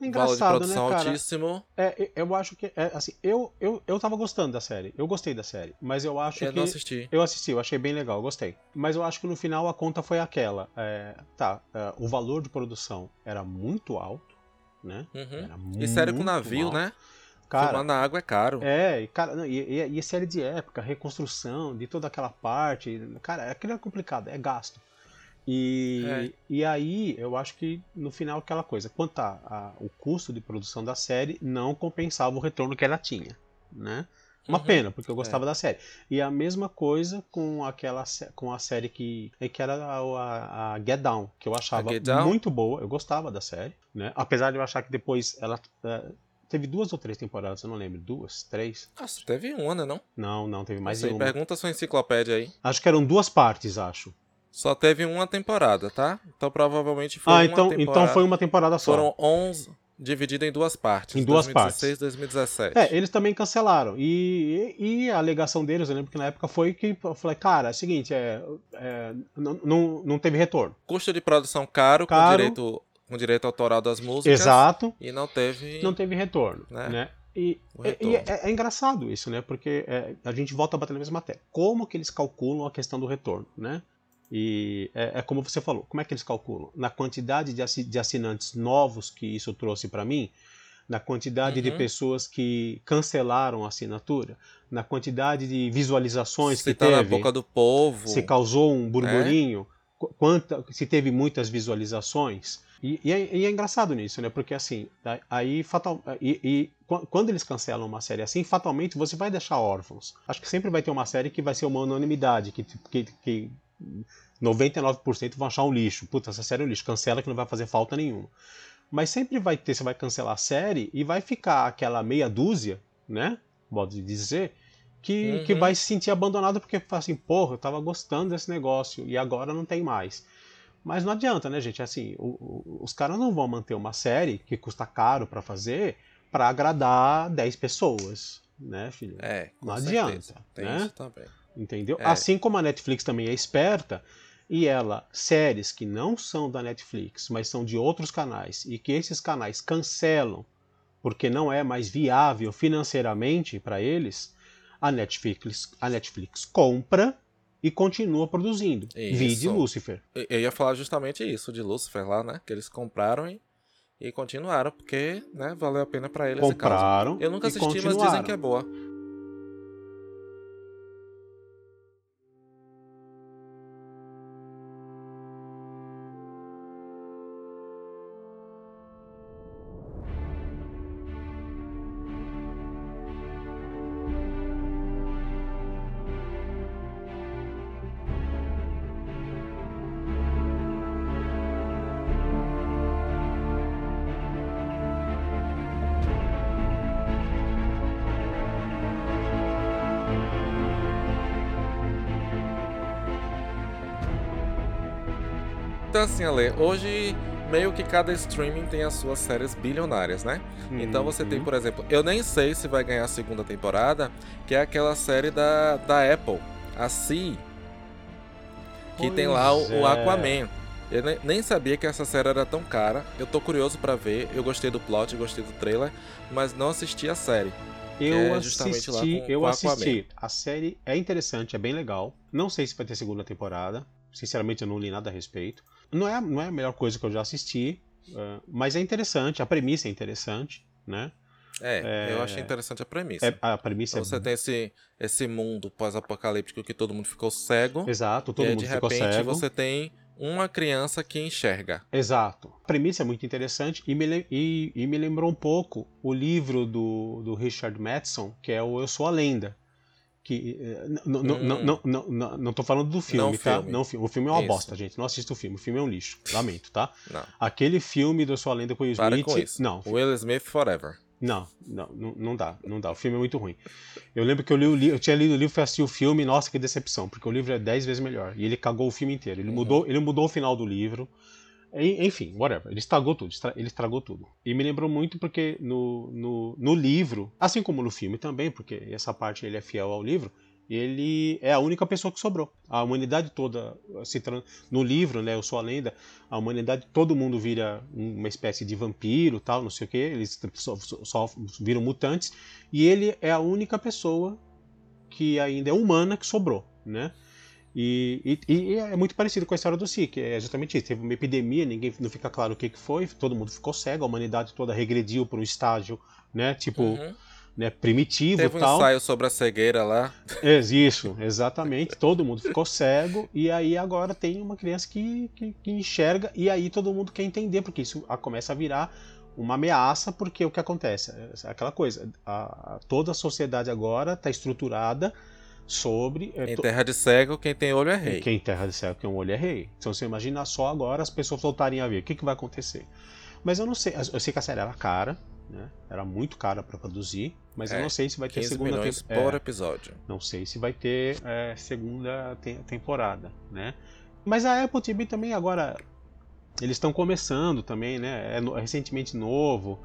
Engraçado, de produção né, cara? altíssimo. É, eu acho que, é, assim, eu, eu, eu tava gostando da série. Eu gostei da série. Mas eu acho eu que. Eu não assisti. Eu assisti, eu achei bem legal, gostei. Mas eu acho que no final a conta foi aquela. É, tá, é, o valor de produção era muito alto, né? Uhum. Era e série com navio, alto. né? Cara, Filmar na água é caro. É, e, cara, não, e, e, e, série de época, reconstrução de toda aquela parte. Cara, aquilo é complicado, é gasto. E, é. e aí, eu acho que no final aquela coisa, quanto a, a, o custo de produção da série não compensava o retorno que ela tinha, né? Uma uhum. pena, porque eu gostava é. da série. E a mesma coisa com aquela com a série que, que era a, a, Get Down, que eu achava muito boa. Eu gostava da série, né? Apesar de eu achar que depois ela uh, teve duas ou três temporadas, eu não lembro. Duas, três? Nossa, teve uma, né? Não? Não, não, teve mais uma. Pergunta sua enciclopédia aí. Acho que eram duas partes, acho. Só teve uma temporada, tá? Então provavelmente foi ah, uma então, temporada. então foi uma temporada só. Foram 11, dividido em duas partes. Em duas 2016 partes. 2017. É, eles também cancelaram. E, e, a alegação deles, eu lembro que na época foi que eu falei, cara, é o seguinte, é, é não, não, não teve retorno. Custo de produção caro, caro, com direito com direito autoral das músicas. Exato. E não teve. Não teve retorno. Né? né? E, e é, é, engraçado isso, né? Porque é, a gente volta a bater na mesma tecla. Como que eles calculam a questão do retorno, né? E é, é, como você falou, como é que eles calculam? Na quantidade de assinantes novos que isso trouxe para mim, na quantidade uhum. de pessoas que cancelaram a assinatura, na quantidade de visualizações se que tá teve. na boca do povo. Se causou um burburinho, é? quanta, se teve muitas visualizações. E, e, é, e, é, engraçado nisso, né? Porque assim, aí fatal, e, e, quando eles cancelam uma série assim, fatalmente você vai deixar órfãos. Acho que sempre vai ter uma série que vai ser uma unanimidade, que, que, que 99% vão achar um lixo. Puta, essa série é um lixo, cancela que não vai fazer falta nenhuma. Mas sempre vai ter, você vai cancelar a série e vai ficar aquela meia dúzia, né? Modo de dizer, que, uhum. que vai se sentir abandonado porque fala assim, porra, eu tava gostando desse negócio e agora não tem mais. Mas não adianta, né, gente? Assim, o, o, os caras não vão manter uma série que custa caro para fazer para agradar 10 pessoas, né, filho? É, não adianta. Certeza. Tem né? isso também. Entendeu? É. Assim como a Netflix também é esperta e ela, séries que não são da Netflix, mas são de outros canais e que esses canais cancelam porque não é mais viável financeiramente para eles, a Netflix, a Netflix compra e continua produzindo. Isso. Vi de Lucifer. Eu ia falar justamente isso, de Lucifer lá, né? Que eles compraram e, e continuaram, porque né, valeu a pena para eles. Compraram. Eu nunca assisti, mas dizem que é boa. Então assim, Ale, hoje meio que cada streaming tem as suas séries bilionárias, né? Uhum. Então você tem, uhum. por exemplo, eu nem sei se vai ganhar a segunda temporada, que é aquela série da, da Apple, a Sea, que pois tem lá o, é. o Aquaman. Eu nem, nem, sabia que essa série era tão cara. Eu tô curioso para ver. Eu gostei do plot, gostei do trailer, mas não assisti a série. Eu é assisti, com, eu com assisti. A série é interessante, é bem legal. Não sei se vai ter segunda temporada. Sinceramente, eu não li nada a respeito. Não é, não é a melhor coisa que eu já assisti, uh, mas é interessante. A premissa é interessante, né? É, é, eu achei interessante a premissa. É, a premissa então, é... Você tem esse, esse mundo pós-apocalíptico que todo mundo ficou cego. Exato, todo e mundo ficou cego. de repente você tem uma criança que enxerga. Exato. A premissa é muito interessante e me, e, e me lembrou um pouco o livro do, do Richard Matheson, que é o Eu Sou a Lenda. Que, não, hum. não, não, não, não, tô falando do filme, não tá? Filme. Não, o filme é uma isso. bosta, gente. Não assista o filme. O filme é um lixo. Lamento, tá? Não. Aquele filme do Eu Sou a Lenda com o Will Smith. Com isso. Não. Will Smith Forever. Não, não, não, dá, não dá. O filme é muito ruim. Eu lembro que eu li o livro, eu tinha lido o livro, fui assistir o filme, nossa, que decepção, porque o livro é 10 vezes melhor. E ele cagou o filme inteiro. Ele, uhum. mudou, ele mudou o final do livro. Enfim, whatever. Ele estragou tudo. Ele estragou tudo. E me lembrou muito porque no, no, no livro, assim como no filme também, porque essa parte ele é fiel ao livro, ele é a única pessoa que sobrou. A humanidade toda se no livro, né, Eu sou a lenda, a humanidade todo mundo vira uma espécie de vampiro, tal, não sei o que, eles só, só, viram mutantes e ele é a única pessoa que ainda é humana que sobrou, né? E, e, e é muito parecido com a história do Si, que é justamente isso. Teve uma epidemia, ninguém não fica claro o que, que foi, todo mundo ficou cego, a humanidade toda regrediu para um estágio, né? Tipo, uhum né, primitivo Teve um tal. ensaio sobre a cegueira lá. Isso, exatamente. todo mundo ficou cego e aí agora tem uma criança que, que, que, enxerga e aí todo mundo quer entender, porque isso começa a virar uma ameaça, porque o que acontece? É aquela coisa, a, a toda a sociedade agora está estruturada sobre... É, em terra de cego, quem tem olho é rei. Quem em terra de cego, quem tem olho é rei. Então você imagina só agora as pessoas voltarem a ver, o que, que vai acontecer? Mas eu não sei, eu sei que a série era cara, né? Era muito cara para produzir, mas é, eu não sei se vai ter segunda temporada. por é, episódio. Não sei se vai ter é, segunda te temporada, né? Mas a Apple TV também agora eles estão começando também, né? É, no, é recentemente novo.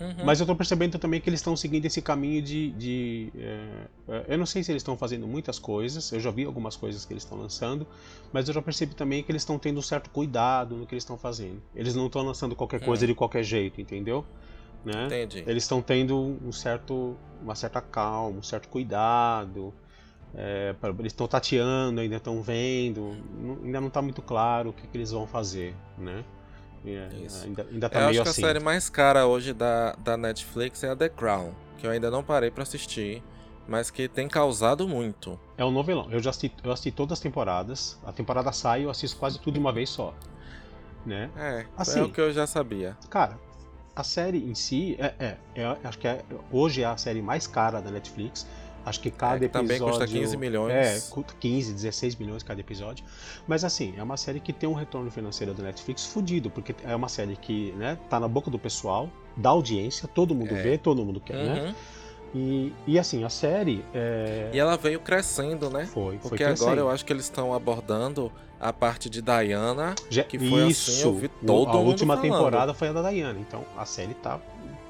Uhum. Mas eu estou percebendo também que eles estão seguindo esse caminho de. de é, é, eu não sei se eles estão fazendo muitas coisas, eu já vi algumas coisas que eles estão lançando, mas eu já percebi também que eles estão tendo um certo cuidado no que eles estão fazendo. Eles não estão lançando qualquer coisa uhum. de qualquer jeito, entendeu? né? Entendi. Eles estão tendo um certo, uma certa calma, um certo cuidado. É, eles estão tateando, ainda estão vendo, não, ainda não está muito claro o que, que, eles vão fazer, né? É, ainda, ainda tá eu meio acho assim. que a série mais cara hoje da, da Netflix é a The Crown, que eu ainda não parei para assistir, mas que tem causado muito. É um novelão. Eu já assisti, eu assisti todas as temporadas. A temporada sai, eu assisto quase tudo de uma vez só. Né? É, assim, é o que eu já sabia. Cara, a série em si, é, é, é, acho que é, hoje é a série mais cara da Netflix. Acho que cada é, que episódio. Também custa 15 milhões. É, 15, 16 milhões cada episódio. Mas assim, é uma série que tem um retorno financeiro da Netflix fudido, porque é uma série que né, tá na boca do pessoal, da audiência, todo mundo é. vê, todo mundo quer, né? uhum. né? E, e assim, a série. É... E ela veio crescendo, né? Foi, Porque foi agora eu acho que eles estão abordando a parte de Diana, Já, que foi isso, assim, eu vi todo A última falando. temporada foi a da Diana, então a série tá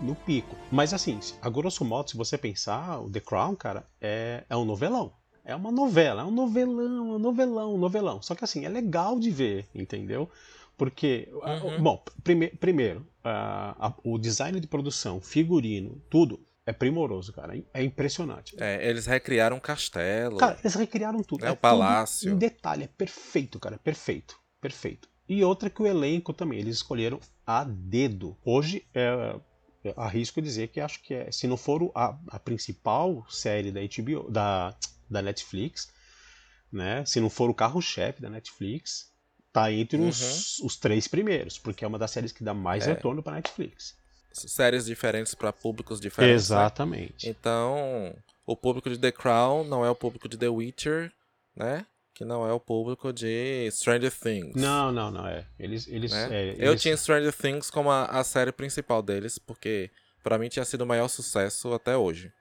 no pico. Mas assim, a grosso modo, se você pensar, o The Crown, cara, é, é um novelão. É uma novela, é um novelão, é um novelão, um novelão. Só que assim, é legal de ver, entendeu? Porque, uhum. bom, prime primeiro, uh, a, o design de produção, figurino, tudo é primoroso, cara. É impressionante. É, eles recriaram um castelo. Cara, eles recriaram tudo. É, é o palácio. Um detalhe, é perfeito, cara. Perfeito. Perfeito. E outra que o elenco também, eles escolheram a dedo. Hoje, é, arrisco dizer que acho que é, se não for a, a principal série da HBO, da, da Netflix, né? Se não for o carro-chefe da Netflix, tá entre os, uhum. os três primeiros, porque é uma das séries que dá mais é. retorno para Netflix séries diferentes para públicos diferentes. Né? Exatamente. Né? Então, o público de The Crown não é o público de The Witcher, né? Que não é o público de Stranger Things. Não, não, não é. Eles, eles, né? é, eles... Eu tinha Stranger Things como a, a série principal deles, porque para mim tinha sido o maior sucesso até hoje.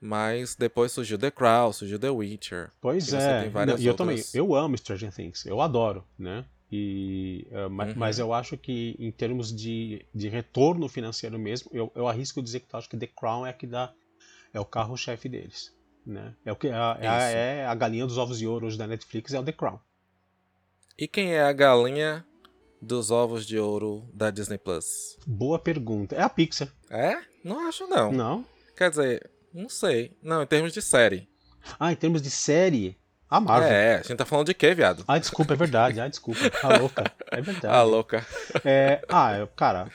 Mas depois surgiu The Crown, surgiu The Witcher. Pois é. e eu também, eu amo Stranger Things, eu adoro, né? E, uh, uhum. Mas eu acho que em termos de, de retorno financeiro mesmo, eu, eu arrisco dizer que eu acho que The Crown é que dá é o carro-chefe deles. Né? É, o que, é, é, a, é a galinha dos ovos de ouro hoje da Netflix, é o The Crown. E quem é a galinha dos ovos de ouro da Disney Plus? Boa pergunta. É a Pixar. É? Não acho não. Não? Quer dizer, não sei. Não, em termos de série. Ah, em termos de série, a Marvel. É, a gente tá falando de quê, viado? Ah, desculpa, é verdade. Ah, desculpa. A louca. É verdade. A louca. É, ah, cara,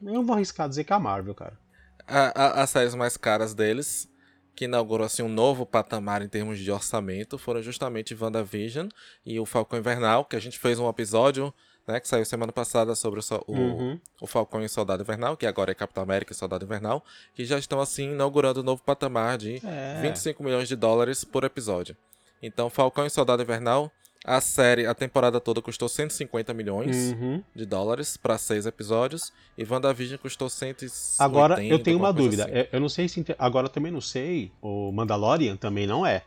eu vou arriscar dizer que é a Marvel, cara. A, a, as séries mais caras deles, que inaugurou assim, um novo patamar em termos de orçamento, foram justamente WandaVision e o Falcão Invernal, que a gente fez um episódio né, que saiu semana passada sobre o, uhum. o, Falcão e o Soldado Invernal, que agora é Capitão América e Soldado Invernal, que já estão assim inaugurando um novo patamar de é. 25 milhões de dólares por episódio. Então, Falcão e Soldado Invernal, a série, a temporada toda custou 150 milhões uhum. de dólares para seis episódios e WandaVision custou 180. Agora, eu tenho uma dúvida. Assim. Eu não sei se agora também não sei. O Mandalorian também não é,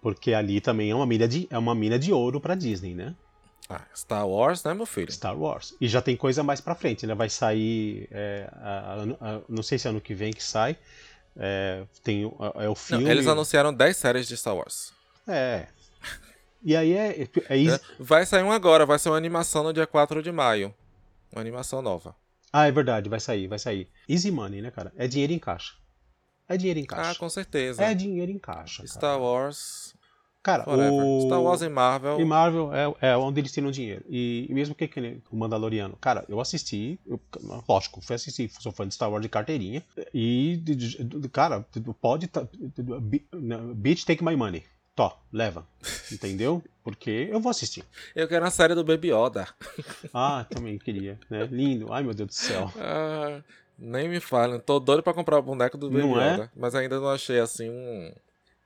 porque ali também é uma mina de é uma mina de ouro para Disney, né? Ah, Star Wars, né, meu filho? Star Wars. E já tem coisa mais pra frente, né? Vai sair. É, a, a, a, não sei se é ano que vem que sai. É, tem é o filme. Não, eles anunciaram 10 séries de Star Wars. É. E aí é. é, é, é vai sair um agora, vai ser uma animação no dia 4 de maio. Uma animação nova. Ah, é verdade, vai sair, vai sair. Easy money, né, cara? É dinheiro em caixa. É dinheiro em caixa. Ah, com certeza. É dinheiro em caixa. Star cara. Wars Cara, o... Star Wars e Marvel. E Marvel é, é onde eles tiram dinheiro. E, e mesmo que, que o Mandaloriano. Cara, eu assisti, eu, lógico, fui assistir, sou fã de Star Wars de carteirinha. E, cara, pode. Bitch, take my money. Tó, leva. Entendeu? Porque eu vou assistir. Eu quero a série do Baby Yoda. Ah, também queria. Né? Lindo. Ai, meu Deus do céu. Ah, nem me falem. Tô doido pra comprar o boneco do Baby não é? Yoda. Mas ainda não achei assim um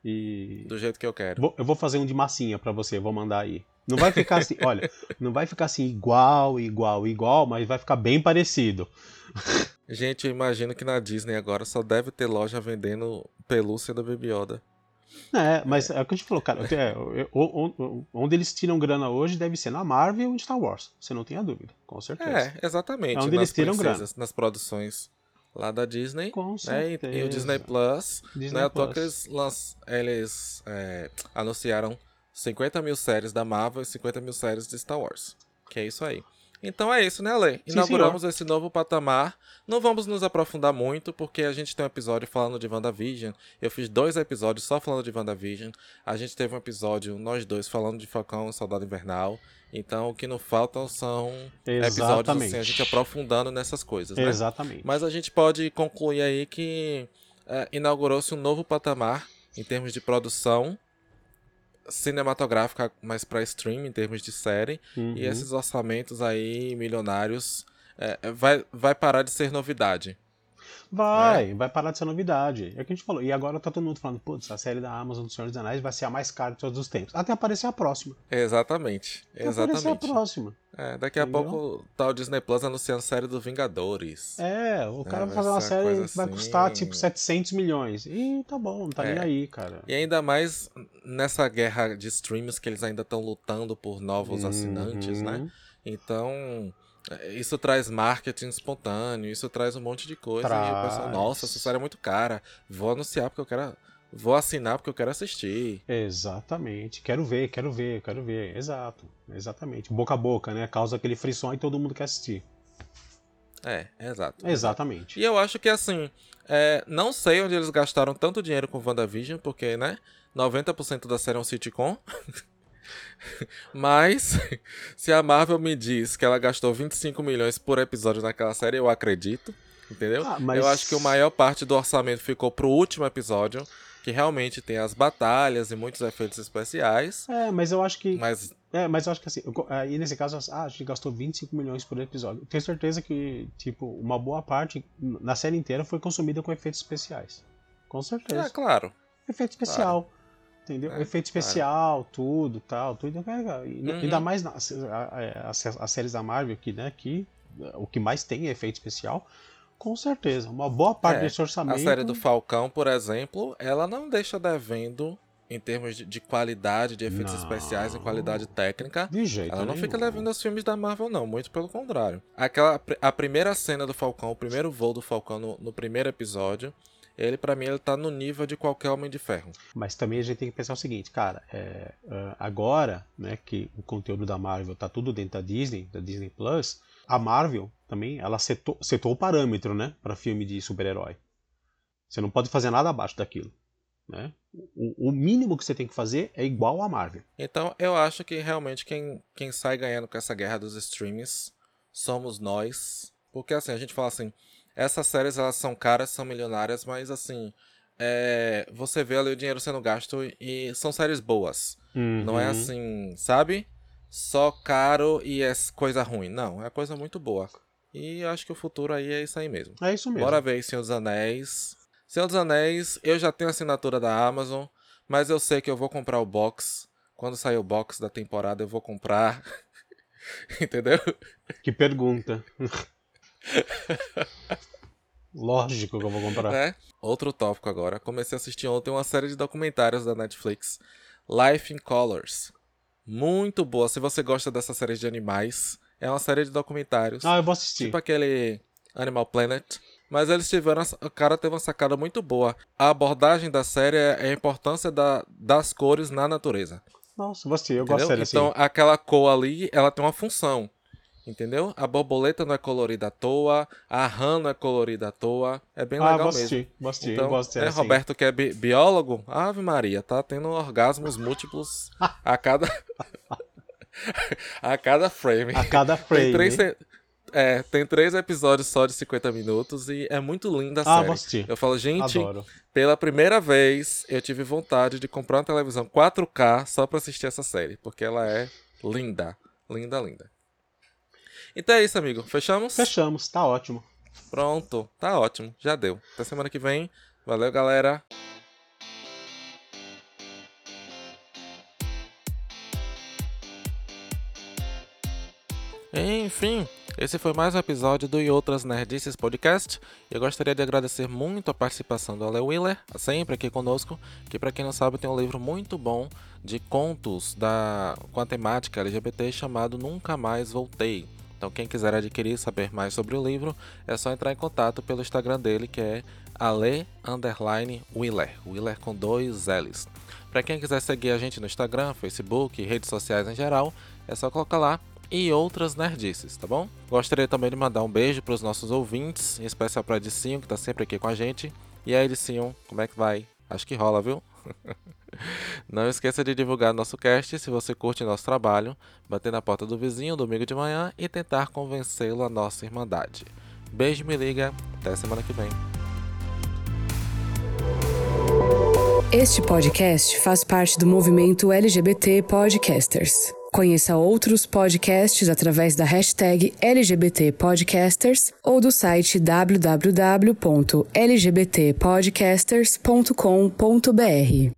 e... Do jeito que eu quero. Vou, eu vou fazer um de massinha para você, vou mandar aí. Não vai ficar assim, olha, não vai ficar assim igual, igual, igual, mas vai ficar bem parecido. Gente, eu imagino que na Disney agora só deve ter loja vendendo pelúcia da Baby Yoda. É, mas é o que a gente falou, cara. É, onde eles tiram grana hoje deve ser na Marvel e em Star Wars. Você não tem a dúvida, com certeza. É, exatamente. É onde eles tiram grana. Nas produções lá da Disney. Com né? E, e, o Disney Plus. Disney né? Plus. eles, eles é, anunciaram 50 mil séries da Marvel e 50 mil séries de Star Wars. Que é isso aí. Então é isso, né, Ale? Inauguramos esse novo patamar. Não vamos nos aprofundar muito, porque a gente tem um episódio falando de WandaVision. Eu fiz dois episódios só falando de WandaVision. A gente teve um episódio, nós dois, falando de Falcão e Soldado Invernal. Então, o que não faltam são Exatamente. episódios assim, a gente aprofundando nessas coisas, né? Exatamente. Mas a gente pode concluir aí que é, inaugurou-se um novo patamar em termos de produção cinematográfica, mas para stream, em termos de série. Uhum. E esses orçamentos aí milionários é, vai, vai parar de ser novidade. Vai, é. vai parar de ser novidade. É o que a gente falou. E agora tá todo mundo falando, putz, a série da Amazon do Senhor dos Anéis vai ser a mais cara de todos os tempos. Até aparecer a próxima. Exatamente. Até Exatamente. aparecer a próxima. É, daqui a pouco tá o Disney Plus anunciando a série dos Vingadores. É, o cara é, vai fazer uma série que vai assim... custar tipo 700 milhões. E tá bom, não tá é. nem aí, cara. E ainda mais nessa guerra de streams que eles ainda estão lutando por novos uhum. assinantes, né? Então, isso traz marketing espontâneo, isso traz um monte de coisa. Traz. Penso, nossa, essa série é muito cara. Vou anunciar porque eu quero. Vou assinar porque eu quero assistir. Exatamente. Quero ver, quero ver, quero ver. Exato. Exatamente. Boca a boca, né? Causa aquele frisson e todo mundo quer assistir. É, exato. Exatamente. E eu acho que assim, é, não sei onde eles gastaram tanto dinheiro com WandaVision, porque, né? 90% da série é um sitcom. Mas, se a Marvel me diz que ela gastou 25 milhões por episódio naquela série, eu acredito. Entendeu? Ah, mas... Eu acho que a maior parte do orçamento ficou pro último episódio, que realmente tem as batalhas e muitos efeitos especiais. É, mas eu acho que. Mas... É, mas eu acho que assim, aí nesse caso, ah, a gente gastou 25 milhões por episódio. Tenho certeza que, tipo, uma boa parte, na série inteira, foi consumida com efeitos especiais. Com certeza. É, claro. Efeito especial. Claro. Entendeu? É, Efeito especial, tudo, tal, tudo. Uhum. Ainda mais nas, as, séries da Marvel aqui, né? Que o que mais tem é efeito especial. Com certeza. Uma boa parte é, desse orçamento. A série do Falcão, por exemplo, ela não deixa devendo em termos de, de qualidade de efeitos não. especiais e qualidade técnica. De jeito ela não nenhum. fica levando os filmes da Marvel, não, muito pelo contrário. Aquela, a primeira cena do Falcão, o primeiro voo do Falcão no, no primeiro episódio, ele para mim ele tá no nível de qualquer Homem de Ferro. Mas também a gente tem que pensar o seguinte, cara, é, agora, né, que o conteúdo da Marvel tá tudo dentro da Disney, da Disney Plus, a Marvel também, ela setou, setou o parâmetro, né, para filme de super-herói. Você não pode fazer nada abaixo daquilo. Né? O, o, mínimo que você tem que fazer é igual a Marvel. Então eu acho que realmente quem, quem sai ganhando com essa guerra dos streams somos nós. Porque assim, a gente fala assim, essas séries elas são caras, são milionárias, mas assim, é, você vê ali o dinheiro sendo gasto e são séries boas. Uhum. Não é uhum. assim, sabe? Só caro e é coisa ruim. Não, é coisa muito boa. E acho que o futuro aí é isso aí mesmo. É isso mesmo. Bora ver Senhor dos Anéis. Senhor dos Anéis, eu já tenho assinatura da Amazon, mas eu sei que eu vou comprar o box. Quando sair o box da temporada, eu vou comprar. Entendeu? Que pergunta. Lógico que eu vou comprar. É. Outro tópico agora. Comecei a assistir ontem uma série de documentários da Netflix. Life in Colors. Muito boa. Se você gosta dessa série de animais, é uma série de documentários. Ah, eu vou assistir. Tipo aquele Animal Planet. Mas eles tiveram. O cara teve uma sacada muito boa. A abordagem da série é a importância da, das cores na natureza. Nossa, você, eu gosto série Então, assim. aquela cor ali, ela tem uma função. Entendeu? A borboleta não é colorida à toa, a rã não é colorida à toa. É bem ah, legal assistir, mesmo. Vou assistir, então, eu gosto de é, assim. Roberto, que é bi biólogo, Ave Maria, tá tendo orgasmos múltiplos a cada. a cada frame. A cada frame. Tem três, é, tem três episódios só de 50 minutos e é muito linda a ah, série. Vou assistir. Eu falo, gente, Adoro. pela primeira vez eu tive vontade de comprar uma televisão 4K só pra assistir essa série, porque ela é linda. Linda, linda. Então é isso, amigo. Fechamos? Fechamos, tá ótimo. Pronto, tá ótimo. Já deu. Até semana que vem. Valeu, galera. Enfim, esse foi mais um episódio do E Outras Nerdices Podcast. Eu gostaria de agradecer muito a participação do Ale Willer, sempre aqui conosco, que para quem não sabe tem um livro muito bom de contos da, com a temática LGBT chamado Nunca Mais Voltei. Então quem quiser adquirir e saber mais sobre o livro, é só entrar em contato pelo Instagram dele, que é ale Willer, com dois L's. Para quem quiser seguir a gente no Instagram, Facebook redes sociais em geral, é só colocar lá e outras nerdices, tá bom? Gostaria também de mandar um beijo para os nossos ouvintes, em especial para Edicinho, que está sempre aqui com a gente. E aí, Edicinho, como é que vai? Acho que rola, viu? Não esqueça de divulgar nosso cast se você curte nosso trabalho, bater na porta do vizinho domingo de manhã e tentar convencê-lo à nossa irmandade. Beijo, me liga, até semana que vem. Este podcast faz parte do movimento LGBT Podcasters. Conheça outros podcasts através da hashtag LGBT Podcasters ou do site www.lgbtpodcasters.com.br.